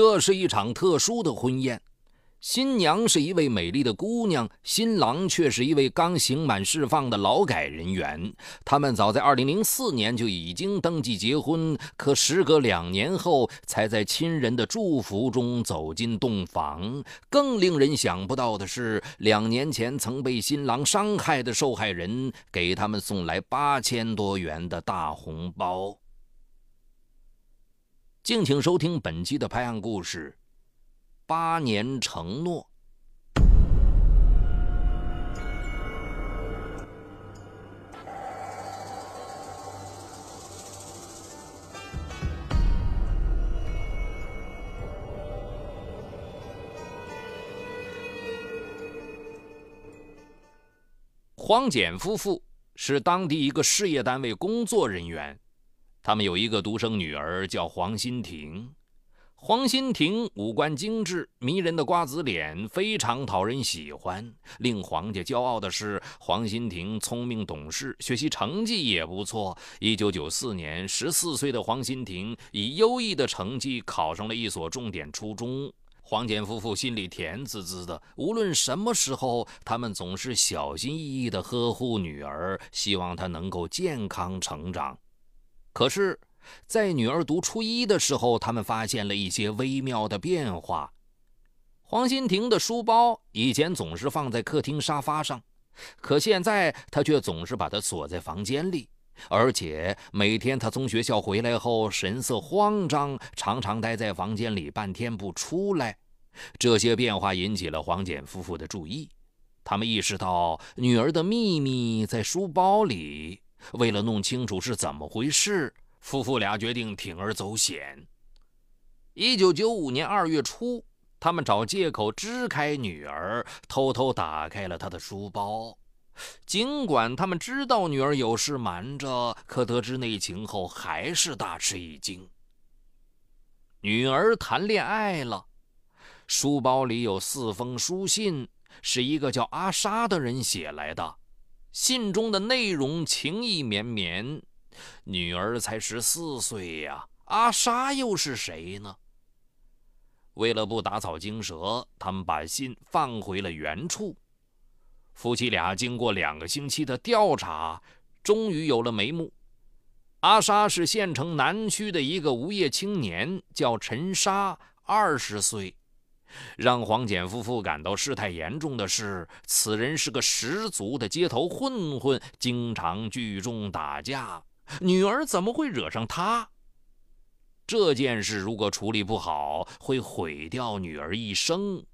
这是一场特殊的婚宴。新娘是一位美丽的姑娘，新郎却是一位刚刑满释放的劳改人员。他们早在2004年就已经登记结婚，可时隔两年后，才在亲人的祝福中走进洞房。更令人想不到的是，两年前曾被新郎伤害的受害人给他们送来八千多元的大红包。敬请收听本期的拍案故事。八年承诺。黄简夫妇是当地一个事业单位工作人员，他们有一个独生女儿，叫黄欣婷。黄欣婷五官精致、迷人的瓜子脸，非常讨人喜欢。令黄家骄傲的是，黄欣婷聪明懂事，学习成绩也不错。一九九四年，十四岁的黄欣婷以优异的成绩考上了一所重点初中。黄简夫妇心里甜滋滋的，无论什么时候，他们总是小心翼翼地呵护女儿，希望她能够健康成长。可是。在女儿读初一的时候，他们发现了一些微妙的变化。黄欣婷的书包以前总是放在客厅沙发上，可现在她却总是把它锁在房间里，而且每天她从学校回来后神色慌张，常常待在房间里半天不出来。这些变化引起了黄简夫妇的注意，他们意识到女儿的秘密在书包里。为了弄清楚是怎么回事。夫妇俩决定铤而走险。一九九五年二月初，他们找借口支开女儿，偷偷打开了她的书包。尽管他们知道女儿有事瞒着，可得知内情后还是大吃一惊。女儿谈恋爱了，书包里有四封书信，是一个叫阿莎的人写来的。信中的内容情意绵绵。女儿才十四岁呀，阿莎又是谁呢？为了不打草惊蛇，他们把信放回了原处。夫妻俩经过两个星期的调查，终于有了眉目。阿莎是县城南区的一个无业青年，叫陈莎，二十岁。让黄简夫妇感到事态严重的是，此人是个十足的街头混混，经常聚众打架。女儿怎么会惹上他？这件事如果处理不好，会毁掉女儿一生。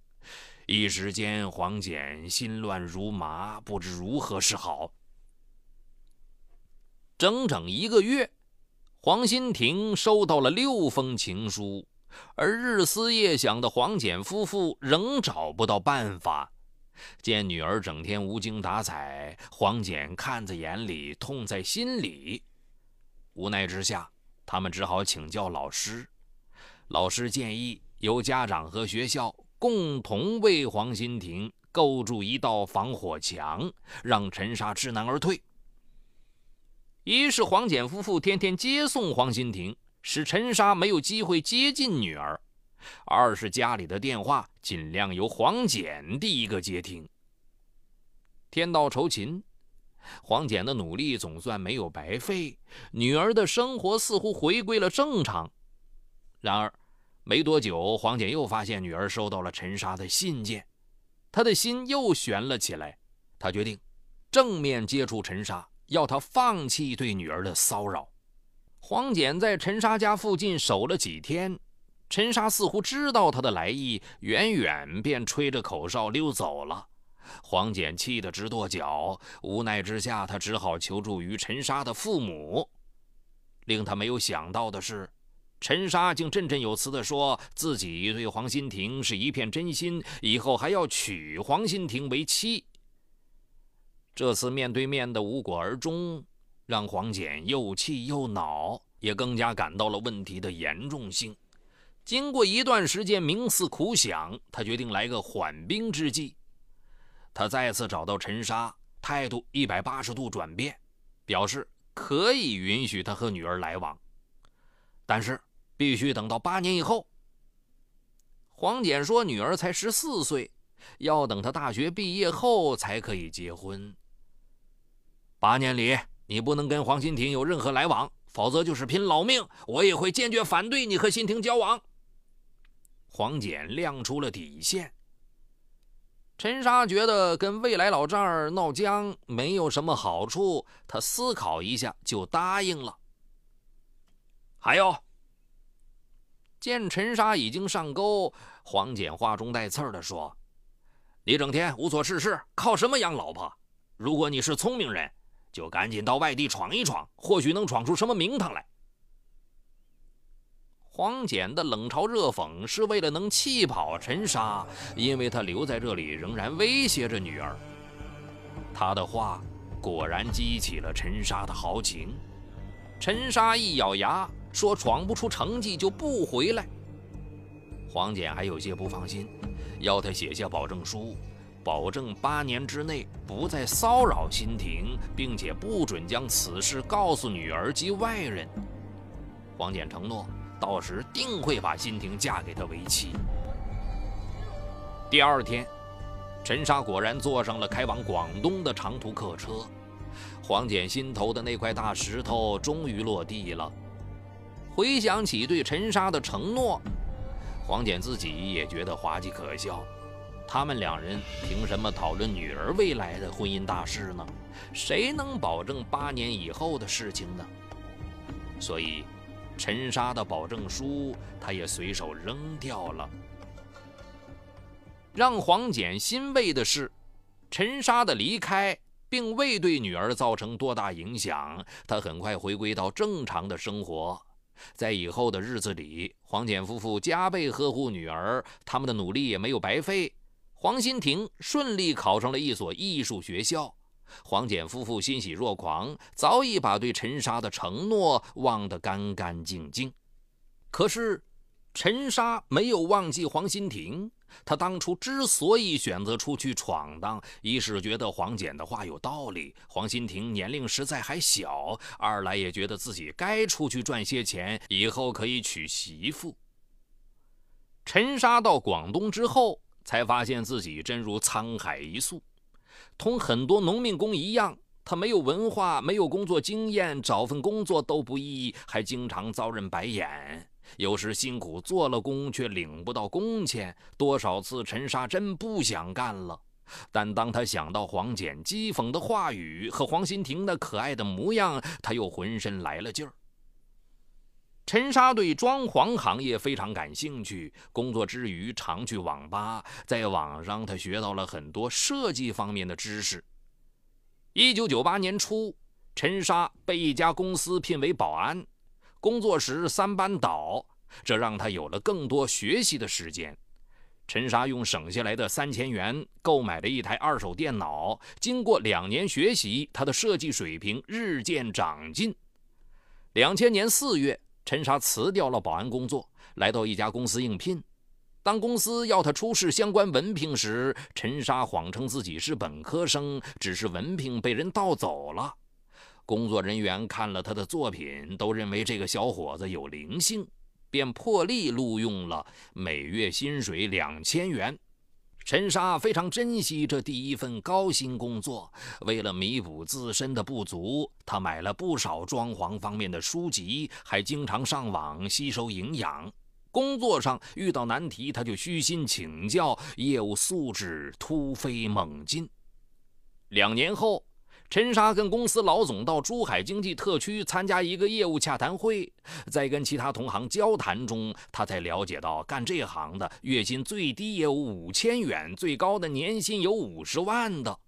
一时间，黄简心乱如麻，不知如何是好。整整一个月，黄欣婷收到了六封情书，而日思夜想的黄简夫妇仍找不到办法。见女儿整天无精打采，黄简看在眼里，痛在心里。无奈之下，他们只好请教老师。老师建议由家长和学校共同为黄欣婷构筑一道防火墙，让陈莎知难而退。一是黄简夫妇天天接送黄欣婷，使陈莎没有机会接近女儿；二是家里的电话尽量由黄简第一个接听。天道酬勤。黄简的努力总算没有白费，女儿的生活似乎回归了正常。然而，没多久，黄简又发现女儿收到了陈莎的信件，她的心又悬了起来。她决定正面接触陈莎，要她放弃对女儿的骚扰。黄简在陈莎家附近守了几天，陈莎似乎知道他的来意，远远便吹着口哨溜走了。黄简气得直跺脚，无奈之下，他只好求助于陈莎的父母。令他没有想到的是，陈莎竟振振有词地说自己对黄欣婷是一片真心，以后还要娶黄欣婷为妻。这次面对面的无果而终，让黄简又气又恼，也更加感到了问题的严重性。经过一段时间冥思苦想，他决定来个缓兵之计。他再次找到陈莎，态度一百八十度转变，表示可以允许他和女儿来往，但是必须等到八年以后。黄简说：“女儿才十四岁，要等她大学毕业后才可以结婚。八年里，你不能跟黄新婷有任何来往，否则就是拼老命，我也会坚决反对你和新婷交往。”黄简亮出了底线。陈莎觉得跟未来老丈人闹僵没有什么好处，他思考一下就答应了。还有。见陈莎已经上钩，黄简话中带刺的说：“你整天无所事事，靠什么养老婆？如果你是聪明人，就赶紧到外地闯一闯，或许能闯出什么名堂来。”黄简的冷嘲热讽是为了能气跑陈沙，因为他留在这里仍然威胁着女儿。他的话果然激起了陈沙的豪情。陈沙一咬牙。说闯不出成绩就不回来。黄简还有些不放心，要他写下保证书，保证八年之内不再骚扰新婷，并且不准将此事告诉女儿及外人。黄简承诺，到时定会把新婷嫁给他为妻。第二天，陈莎果然坐上了开往广东的长途客车。黄简心头的那块大石头终于落地了。回想起对陈莎的承诺，黄简自己也觉得滑稽可笑。他们两人凭什么讨论女儿未来的婚姻大事呢？谁能保证八年以后的事情呢？所以，陈莎的保证书他也随手扔掉了。让黄简欣慰的是，陈莎的离开并未对女儿造成多大影响，她很快回归到正常的生活。在以后的日子里，黄简夫妇加倍呵护女儿，他们的努力也没有白费。黄新婷顺利考上了一所艺术学校，黄简夫妇欣喜若狂，早已把对陈莎的承诺忘得干干净净。可是，陈莎没有忘记黄新婷。他当初之所以选择出去闯荡，一是觉得黄简的话有道理，黄新婷年龄实在还小；二来也觉得自己该出去赚些钱，以后可以娶媳妇。陈莎到广东之后，才发现自己真如沧海一粟，同很多农民工一样，他没有文化，没有工作经验，找份工作都不易，还经常遭人白眼。有时辛苦做了工，却领不到工钱。多少次陈沙真不想干了，但当他想到黄简讥讽的话语和黄新婷那可爱的模样，他又浑身来了劲儿。陈莎对装潢行业非常感兴趣，工作之余常去网吧，在网上他学到了很多设计方面的知识。一九九八年初，陈莎被一家公司聘为保安。工作时三班倒，这让他有了更多学习的时间。陈莎用省下来的三千元购买了一台二手电脑。经过两年学习，他的设计水平日渐长进。两千年四月，陈莎辞掉了保安工作，来到一家公司应聘。当公司要他出示相关文凭时，陈莎谎称自己是本科生，只是文凭被人盗走了。工作人员看了他的作品，都认为这个小伙子有灵性，便破例录用了，每月薪水两千元。陈沙非常珍惜这第一份高薪工作，为了弥补自身的不足，他买了不少装潢方面的书籍，还经常上网吸收营养。工作上遇到难题，他就虚心请教，业务素质突飞猛进。两年后。陈莎跟公司老总到珠海经济特区参加一个业务洽谈会，在跟其他同行交谈中，他才了解到，干这行的月薪最低也有五千元，最高的年薪有五十万的。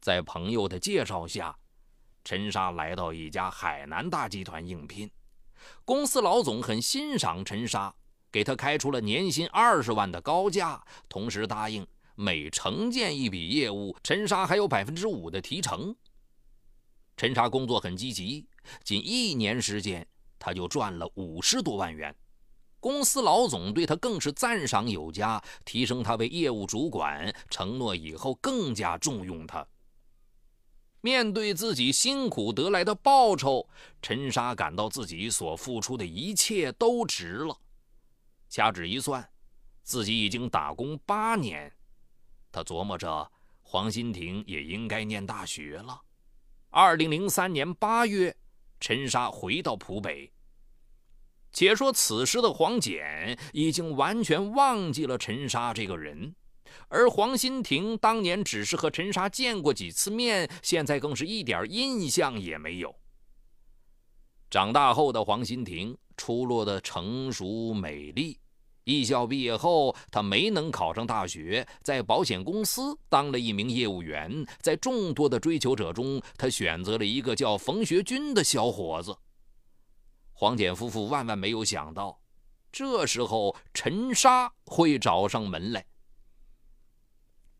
在朋友的介绍下，陈莎来到一家海南大集团应聘，公司老总很欣赏陈莎，给他开出了年薪二十万的高价，同时答应。每承建一笔业务，陈莎还有百分之五的提成。陈莎工作很积极，仅一年时间，他就赚了五十多万元。公司老总对他更是赞赏有加，提升他为业务主管，承诺以后更加重用他。面对自己辛苦得来的报酬，陈莎感到自己所付出的一切都值了。掐指一算。自己已经打工八年，他琢磨着黄新亭也应该念大学了。二零零三年八月，陈沙回到浦北。且说此时的黄简已经完全忘记了陈沙这个人，而黄新亭当年只是和陈沙见过几次面，现在更是一点印象也没有。长大后的黄新亭出落的成熟美丽。艺校毕业后，他没能考上大学，在保险公司当了一名业务员。在众多的追求者中，他选择了一个叫冯学军的小伙子。黄简夫妇万万没有想到，这时候陈沙会找上门来。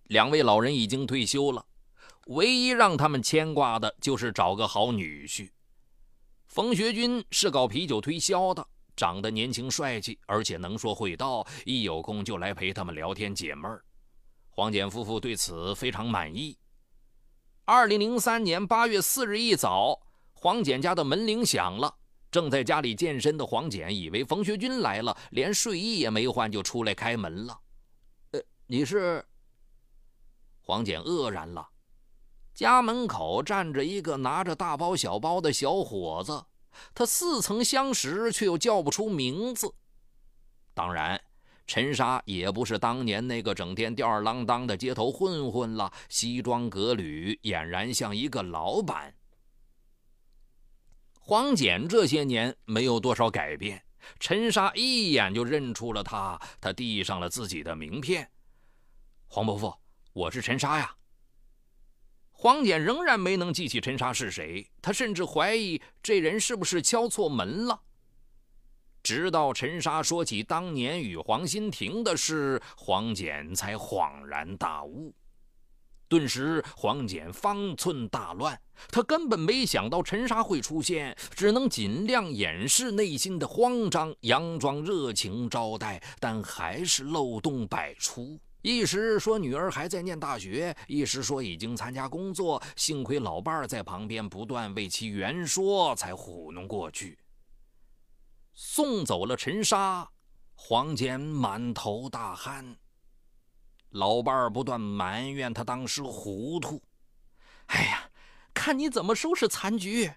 两位老人已经退休了，唯一让他们牵挂的就是找个好女婿。冯学军是搞啤酒推销的。长得年轻帅气，而且能说会道，一有空就来陪他们聊天解闷儿。黄简夫妇对此非常满意。二零零三年八月四日一早，黄简家的门铃响了。正在家里健身的黄简以为冯学军来了，连睡衣也没换就出来开门了。呃，你是？黄简愕然了。家门口站着一个拿着大包小包的小伙子。他似曾相识，却又叫不出名字。当然，陈沙也不是当年那个整天吊儿郎当的街头混混了，西装革履，俨然像一个老板。黄简这些年没有多少改变，陈沙一眼就认出了他。他递上了自己的名片：“黄伯父，我是陈沙呀。”黄简仍然没能记起陈沙是谁，他甚至怀疑这人是不是敲错门了。直到陈沙说起当年与黄新亭的事，黄简才恍然大悟。顿时，黄简方寸大乱，他根本没想到陈沙会出现，只能尽量掩饰内心的慌张，佯装热情招待，但还是漏洞百出。一时说女儿还在念大学，一时说已经参加工作。幸亏老伴儿在旁边不断为其圆说，才糊弄过去。送走了陈沙，黄坚满头大汗。老伴儿不断埋怨他当时糊涂。哎呀，看你怎么收拾残局！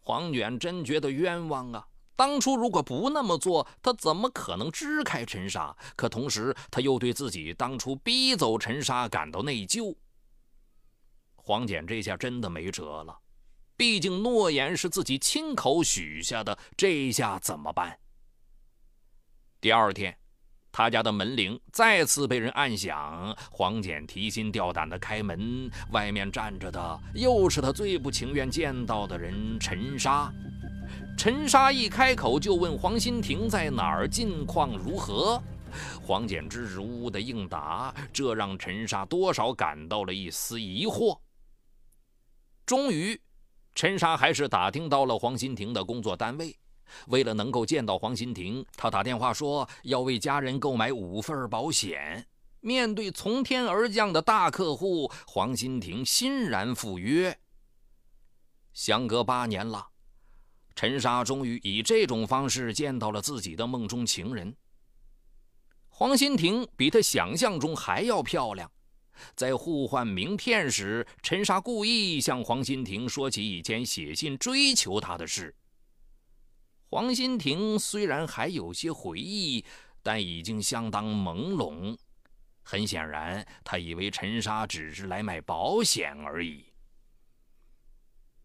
黄卷真觉得冤枉啊。当初如果不那么做，他怎么可能支开陈沙？可同时，他又对自己当初逼走陈沙感到内疚。黄简这下真的没辙了，毕竟诺言是自己亲口许下的，这下怎么办？第二天，他家的门铃再次被人按响，黄简提心吊胆地开门，外面站着的又是他最不情愿见到的人——陈沙。陈沙一开口就问黄新亭在哪儿，近况如何？黄简支支吾吾的应答，这让陈沙多少感到了一丝疑惑。终于，陈沙还是打听到了黄新亭的工作单位。为了能够见到黄新亭，他打电话说要为家人购买五份保险。面对从天而降的大客户，黄新亭欣然赴约。相隔八年了。陈沙终于以这种方式见到了自己的梦中情人。黄新婷比他想象中还要漂亮。在互换名片时，陈沙故意向黄新婷说起以前写信追求她的事。黄新婷虽然还有些回忆，但已经相当朦胧。很显然，他以为陈沙只是来买保险而已。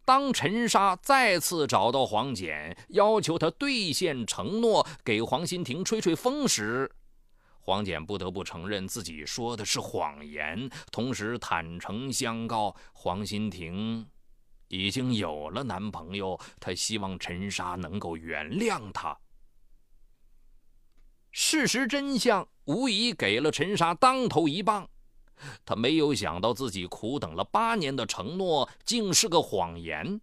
当陈沙再次找到黄简，要求他兑现承诺，给黄新亭吹吹风时，黄简不得不承认自己说的是谎言，同时坦诚相告黄新亭已经有了男朋友，他希望陈沙能够原谅他。事实真相无疑给了陈沙当头一棒。他没有想到自己苦等了八年的承诺竟是个谎言。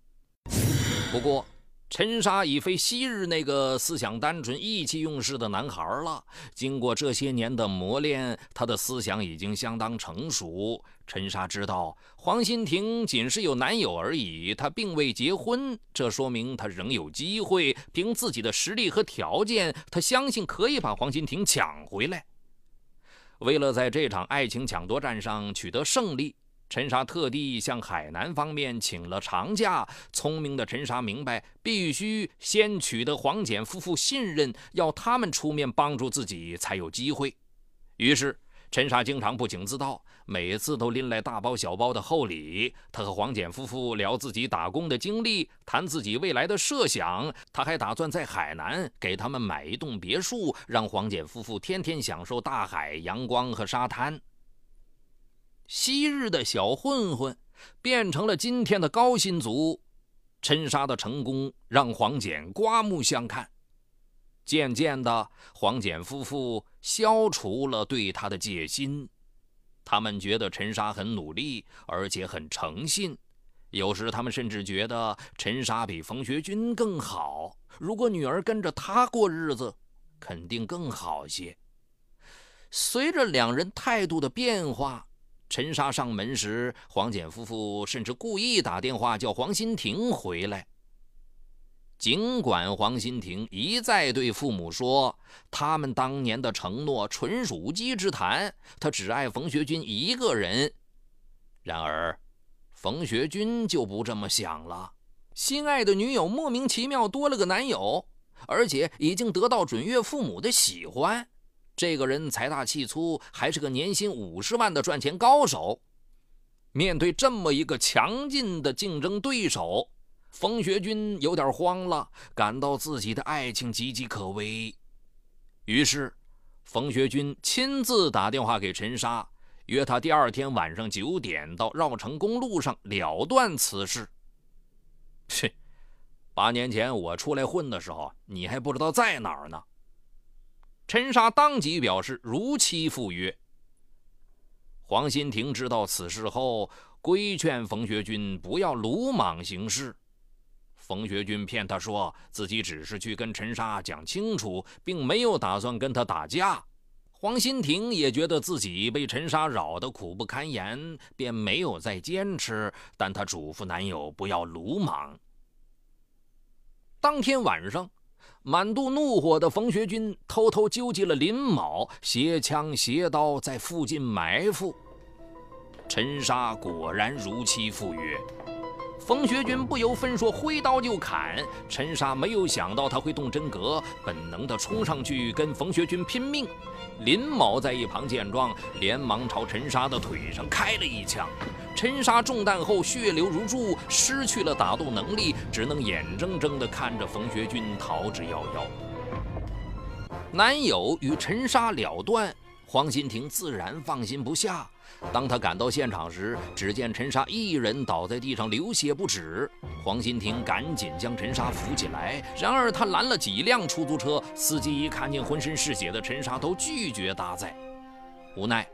不过，陈沙已非昔日那个思想单纯、意气用事的男孩了。经过这些年的磨练，他的思想已经相当成熟。陈沙知道黄心婷仅是有男友而已，她并未结婚，这说明她仍有机会。凭自己的实力和条件，他相信可以把黄心婷抢回来。为了在这场爱情抢夺战上取得胜利。陈沙特地向海南方面请了长假。聪明的陈沙明白，必须先取得黄简夫妇信任，要他们出面帮助自己才有机会。于是，陈沙经常不请自到，每次都拎来大包小包的厚礼。他和黄简夫妇聊自己打工的经历，谈自己未来的设想。他还打算在海南给他们买一栋别墅，让黄简夫妇天天享受大海、阳光和沙滩。昔日的小混混变成了今天的高薪族，陈沙的成功让黄简刮目相看。渐渐的，黄简夫妇消除了对他的戒心，他们觉得陈沙很努力，而且很诚信。有时，他们甚至觉得陈沙比冯学军更好。如果女儿跟着他过日子，肯定更好些。随着两人态度的变化。陈沙上门时，黄简夫妇甚至故意打电话叫黄新婷回来。尽管黄新婷一再对父母说，他们当年的承诺纯属无稽之谈，他只爱冯学军一个人。然而，冯学军就不这么想了。心爱的女友莫名其妙多了个男友，而且已经得到准岳父母的喜欢。这个人财大气粗，还是个年薪五十万的赚钱高手。面对这么一个强劲的竞争对手，冯学军有点慌了，感到自己的爱情岌岌可危。于是，冯学军亲自打电话给陈沙，约他第二天晚上九点到绕城公路上了断此事。切，八年前我出来混的时候，你还不知道在哪儿呢。陈沙当即表示如期赴约。黄新亭知道此事后，规劝冯学军不要鲁莽行事。冯学军骗他说自己只是去跟陈沙讲清楚，并没有打算跟他打架。黄新亭也觉得自己被陈沙扰得苦不堪言，便没有再坚持。但她嘱咐男友不要鲁莽。当天晚上。满肚怒火的冯学军偷偷纠集了林某，携枪携刀在附近埋伏。陈沙果然如期赴约，冯学军不由分说挥刀就砍。陈沙没有想到他会动真格，本能的冲上去跟冯学军拼命。林某在一旁见状，连忙朝陈沙的腿上开了一枪。陈沙中弹后血流如注，失去了打斗能力，只能眼睁睁地看着冯学军逃之夭夭。男友与陈沙了断，黄新婷自然放心不下。当他赶到现场时，只见陈沙一人倒在地上流血不止。黄新婷赶紧将陈沙扶起来，然而他拦了几辆出租车，司机一看见浑身是血的陈沙，都拒绝搭载。无奈。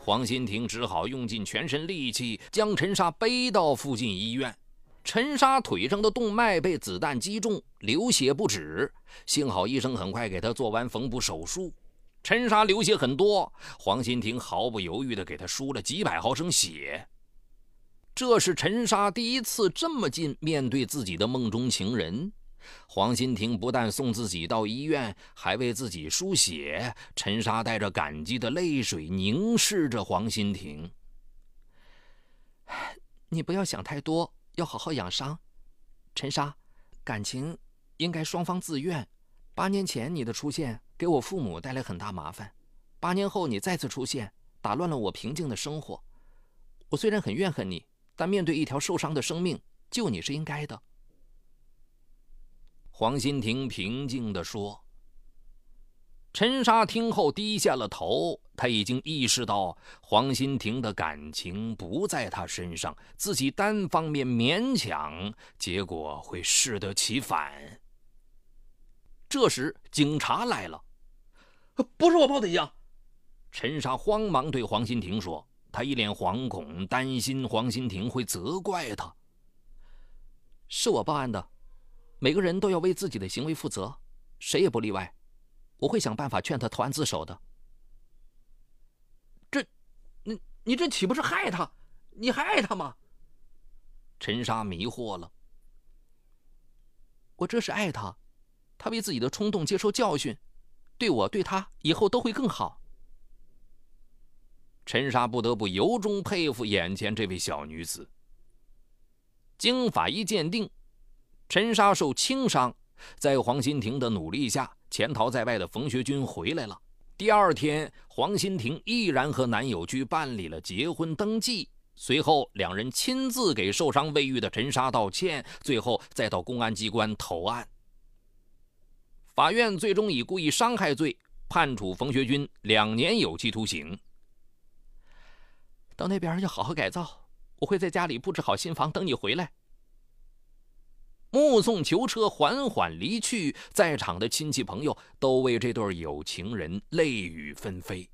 黄新婷只好用尽全身力气将陈沙背到附近医院。陈沙腿上的动脉被子弹击中，流血不止。幸好医生很快给他做完缝补手术。陈沙流血很多，黄新婷毫不犹豫地给他输了几百毫升血。这是陈沙第一次这么近面对自己的梦中情人。黄新婷不但送自己到医院，还为自己输血。陈沙带着感激的泪水凝视着黄新婷：“你不要想太多，要好好养伤。陈沙，感情应该双方自愿。八年前你的出现给我父母带来很大麻烦，八年后你再次出现，打乱了我平静的生活。我虽然很怨恨你，但面对一条受伤的生命，救你是应该的。”黄新婷平静地说：“陈沙听后低下了头，他已经意识到黄新婷的感情不在他身上，自己单方面勉强，结果会适得其反。”这时，警察来了，“不是我报的警！”陈沙慌忙对黄新婷说，他一脸惶恐，担心黄新婷会责怪他。“是我报案的。”每个人都要为自己的行为负责，谁也不例外。我会想办法劝他投案自首的。这，你你这岂不是害他？你还爱他吗？陈莎迷惑了。我这是爱他，他为自己的冲动接受教训，对我对他以后都会更好。陈莎不得不由衷佩服眼前这位小女子。经法医鉴定，陈莎受轻伤，在黄新亭的努力下，潜逃在外的冯学军回来了。第二天，黄新亭毅然和男友去办理了结婚登记。随后，两人亲自给受伤未愈的陈莎道歉，最后再到公安机关投案。法院最终以故意伤害罪判处冯学军两年有期徒刑。到那边要好好改造，我会在家里布置好新房等你回来。目送囚车缓缓离去，在场的亲戚朋友都为这对有情人泪雨纷飞。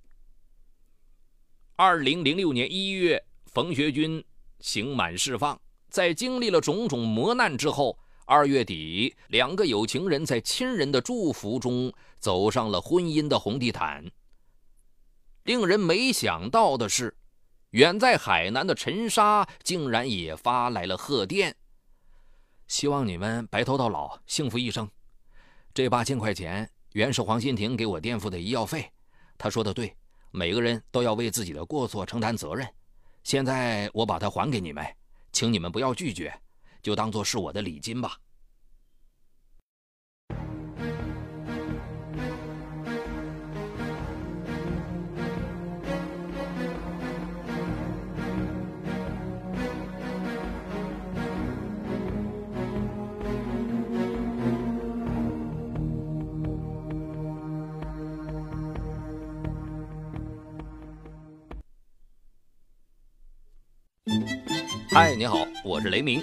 二零零六年一月。冯学军刑满释放，在经历了种种磨难之后，二月底，两个有情人在亲人的祝福中走上了婚姻的红地毯。令人没想到的是，远在海南的陈莎竟然也发来了贺电，希望你们白头到老，幸福一生。这八千块钱原是黄新婷给我垫付的医药费，他说的对，每个人都要为自己的过错承担责任。现在我把它还给你们，请你们不要拒绝，就当做是我的礼金吧。嗨，你好，我是雷鸣。